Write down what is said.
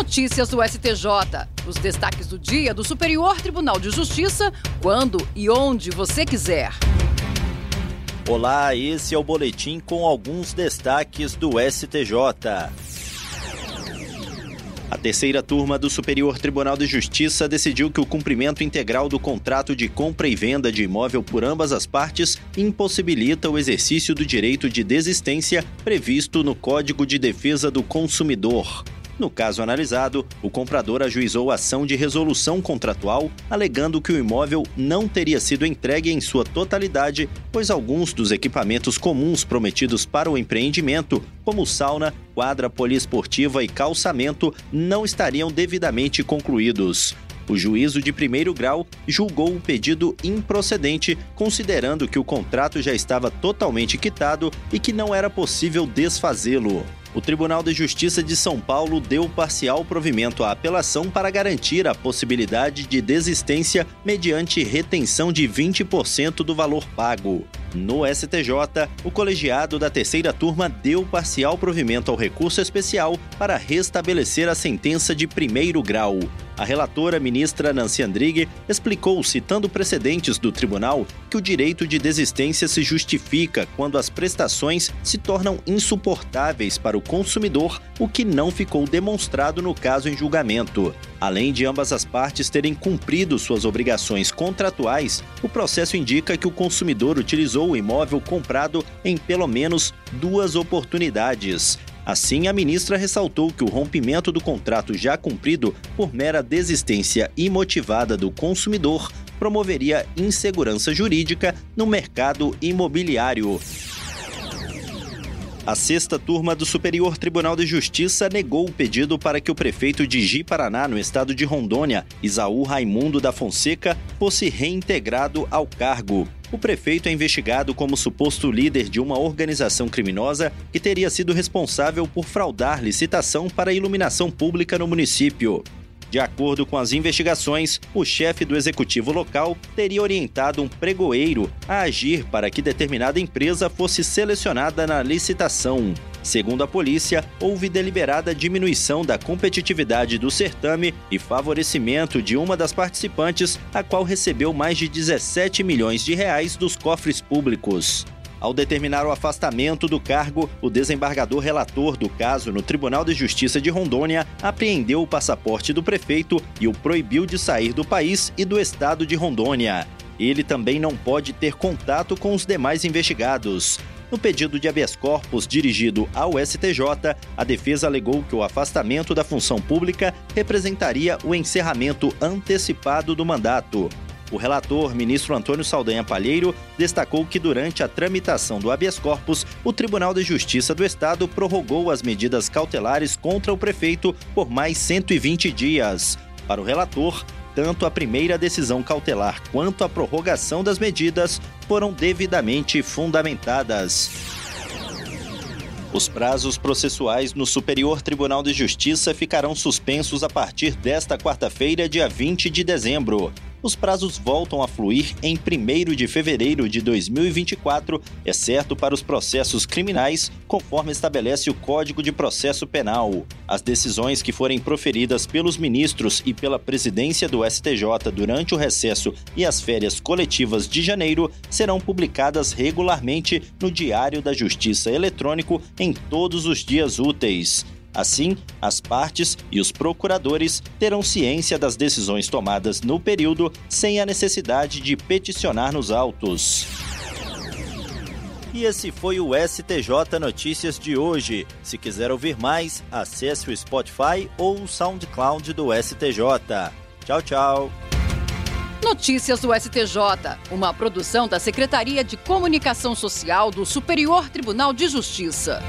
Notícias do STJ. Os destaques do dia do Superior Tribunal de Justiça, quando e onde você quiser. Olá, esse é o boletim com alguns destaques do STJ. A terceira turma do Superior Tribunal de Justiça decidiu que o cumprimento integral do contrato de compra e venda de imóvel por ambas as partes impossibilita o exercício do direito de desistência previsto no Código de Defesa do Consumidor. No caso analisado, o comprador ajuizou ação de resolução contratual, alegando que o imóvel não teria sido entregue em sua totalidade, pois alguns dos equipamentos comuns prometidos para o empreendimento, como sauna, quadra poliesportiva e calçamento, não estariam devidamente concluídos. O juízo de primeiro grau julgou o pedido improcedente, considerando que o contrato já estava totalmente quitado e que não era possível desfazê-lo o Tribunal de Justiça de São Paulo deu parcial provimento à apelação para garantir a possibilidade de desistência mediante retenção de 20% do valor pago. No STJ, o colegiado da terceira turma deu parcial provimento ao recurso especial para restabelecer a sentença de primeiro grau. A relatora ministra Nancy Andrighi explicou, citando precedentes do tribunal, que o direito de desistência se justifica quando as prestações se tornam insuportáveis para o consumidor, o que não ficou demonstrado no caso em julgamento. Além de ambas as partes terem cumprido suas obrigações contratuais, o processo indica que o consumidor utilizou o imóvel comprado em pelo menos duas oportunidades. Assim, a ministra ressaltou que o rompimento do contrato já cumprido por mera desistência imotivada do consumidor promoveria insegurança jurídica no mercado imobiliário. A sexta turma do Superior Tribunal de Justiça negou o pedido para que o prefeito de Ji-Paraná, no estado de Rondônia, Isaú Raimundo da Fonseca, fosse reintegrado ao cargo. O prefeito é investigado como suposto líder de uma organização criminosa que teria sido responsável por fraudar licitação para iluminação pública no município. De acordo com as investigações, o chefe do executivo local teria orientado um pregoeiro a agir para que determinada empresa fosse selecionada na licitação. Segundo a polícia, houve deliberada diminuição da competitividade do certame e favorecimento de uma das participantes, a qual recebeu mais de 17 milhões de reais dos cofres públicos. Ao determinar o afastamento do cargo, o desembargador relator do caso no Tribunal de Justiça de Rondônia apreendeu o passaporte do prefeito e o proibiu de sair do país e do estado de Rondônia. Ele também não pode ter contato com os demais investigados. No pedido de habeas corpus dirigido ao STJ, a defesa alegou que o afastamento da função pública representaria o encerramento antecipado do mandato. O relator, ministro Antônio Saldanha Palheiro, destacou que durante a tramitação do habeas corpus, o Tribunal de Justiça do Estado prorrogou as medidas cautelares contra o prefeito por mais 120 dias. Para o relator, tanto a primeira decisão cautelar quanto a prorrogação das medidas foram devidamente fundamentadas. Os prazos processuais no Superior Tribunal de Justiça ficarão suspensos a partir desta quarta-feira, dia 20 de dezembro os prazos voltam a fluir em 1 de fevereiro de 2024, exceto para os processos criminais, conforme estabelece o Código de Processo Penal. As decisões que forem proferidas pelos ministros e pela presidência do STJ durante o recesso e as férias coletivas de janeiro serão publicadas regularmente no Diário da Justiça Eletrônico em todos os dias úteis. Assim, as partes e os procuradores terão ciência das decisões tomadas no período sem a necessidade de peticionar nos autos. E esse foi o STJ Notícias de hoje. Se quiser ouvir mais, acesse o Spotify ou o SoundCloud do STJ. Tchau, tchau. Notícias do STJ, uma produção da Secretaria de Comunicação Social do Superior Tribunal de Justiça.